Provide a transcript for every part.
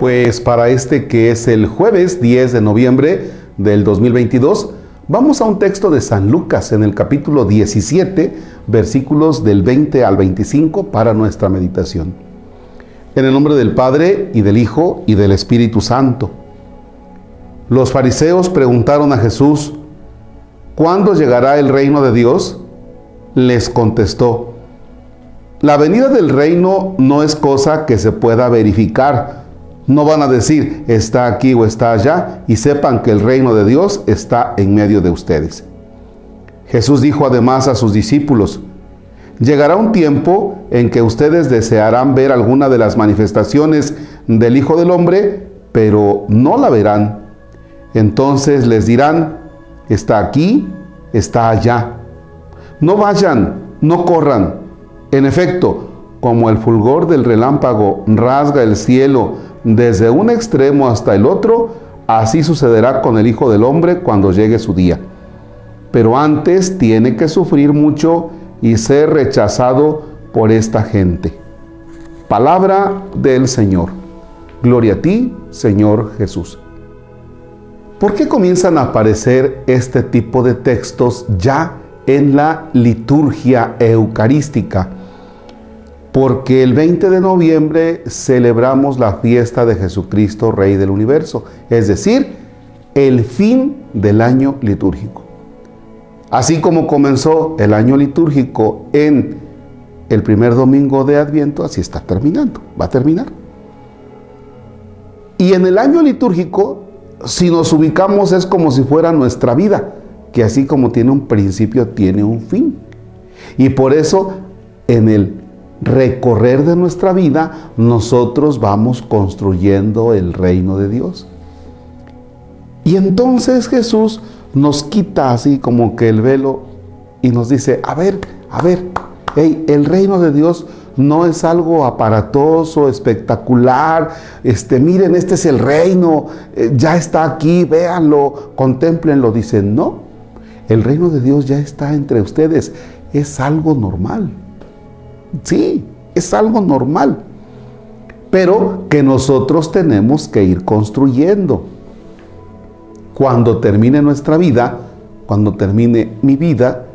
Pues para este que es el jueves 10 de noviembre del 2022, vamos a un texto de San Lucas en el capítulo 17, versículos del 20 al 25 para nuestra meditación. En el nombre del Padre y del Hijo y del Espíritu Santo. Los fariseos preguntaron a Jesús, ¿cuándo llegará el reino de Dios? Les contestó, la venida del reino no es cosa que se pueda verificar. No van a decir está aquí o está allá y sepan que el reino de Dios está en medio de ustedes. Jesús dijo además a sus discípulos, llegará un tiempo en que ustedes desearán ver alguna de las manifestaciones del Hijo del Hombre, pero no la verán. Entonces les dirán, está aquí, está allá. No vayan, no corran en efecto, como el fulgor del relámpago rasga el cielo desde un extremo hasta el otro, así sucederá con el Hijo del Hombre cuando llegue su día. Pero antes tiene que sufrir mucho y ser rechazado por esta gente. Palabra del Señor. Gloria a ti, Señor Jesús. ¿Por qué comienzan a aparecer este tipo de textos ya en la liturgia eucarística? Porque el 20 de noviembre celebramos la fiesta de Jesucristo, Rey del Universo, es decir, el fin del año litúrgico. Así como comenzó el año litúrgico en el primer domingo de Adviento, así está terminando, va a terminar. Y en el año litúrgico, si nos ubicamos, es como si fuera nuestra vida, que así como tiene un principio, tiene un fin. Y por eso en el recorrer de nuestra vida, nosotros vamos construyendo el reino de Dios. Y entonces Jesús nos quita así como que el velo y nos dice, a ver, a ver, el reino de Dios no es algo aparatoso, espectacular. Este, miren, este es el reino, eh, ya está aquí, véanlo, contemplenlo. Dice, no, el reino de Dios ya está entre ustedes, es algo normal. Sí, es algo normal, pero que nosotros tenemos que ir construyendo. Cuando termine nuestra vida, cuando termine mi vida,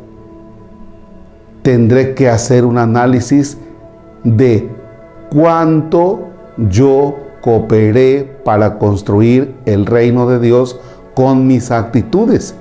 tendré que hacer un análisis de cuánto yo cooperé para construir el reino de Dios con mis actitudes.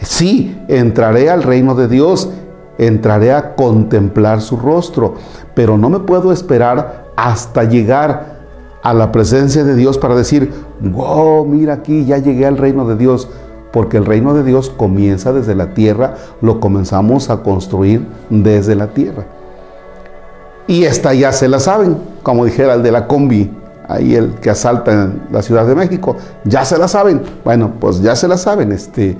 Sí, entraré al reino de Dios entraré a contemplar su rostro, pero no me puedo esperar hasta llegar a la presencia de Dios para decir, wow, mira aquí, ya llegué al reino de Dios, porque el reino de Dios comienza desde la tierra, lo comenzamos a construir desde la tierra. Y esta ya se la saben, como dijera el de la combi, ahí el que asalta en la Ciudad de México, ya se la saben. Bueno, pues ya se la saben, este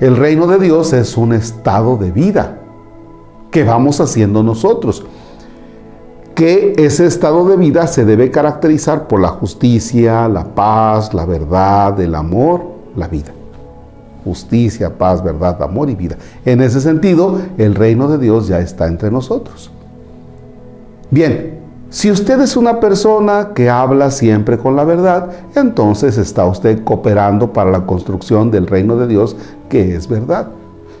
el reino de Dios es un estado de vida que vamos haciendo nosotros. Que ese estado de vida se debe caracterizar por la justicia, la paz, la verdad, el amor, la vida. Justicia, paz, verdad, amor y vida. En ese sentido, el reino de Dios ya está entre nosotros. Bien, si usted es una persona que habla siempre con la verdad, entonces está usted cooperando para la construcción del reino de Dios que es verdad.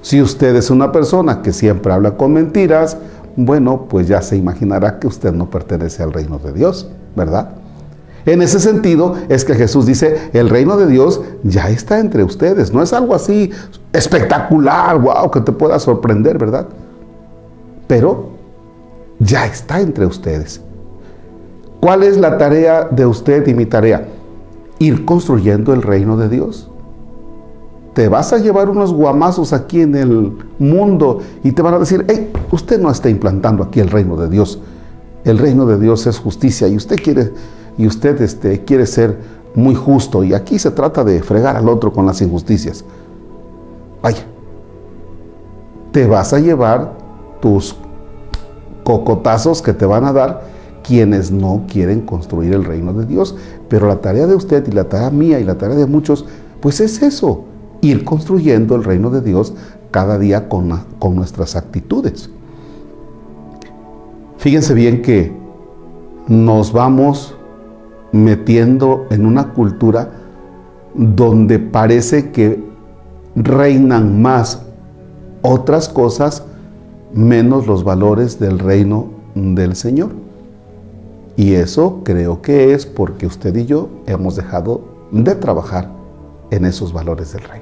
Si usted es una persona que siempre habla con mentiras, bueno, pues ya se imaginará que usted no pertenece al reino de Dios, ¿verdad? En ese sentido es que Jesús dice, el reino de Dios ya está entre ustedes. No es algo así espectacular, wow, que te pueda sorprender, ¿verdad? Pero ya está entre ustedes. ¿Cuál es la tarea de usted y mi tarea? Ir construyendo el reino de Dios te vas a llevar unos guamazos aquí en el mundo y te van a decir, hey, usted no está implantando aquí el reino de Dios. El reino de Dios es justicia y usted quiere, y usted este, quiere ser muy justo. Y aquí se trata de fregar al otro con las injusticias. Vaya, te vas a llevar tus cocotazos que te van a dar quienes no quieren construir el reino de Dios. Pero la tarea de usted y la tarea mía y la tarea de muchos, pues es eso ir construyendo el reino de Dios cada día con, con nuestras actitudes. Fíjense bien que nos vamos metiendo en una cultura donde parece que reinan más otras cosas menos los valores del reino del Señor. Y eso creo que es porque usted y yo hemos dejado de trabajar en esos valores del reino.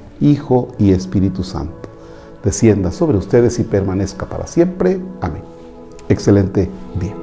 Hijo y Espíritu Santo, descienda sobre ustedes y permanezca para siempre. Amén. Excelente día.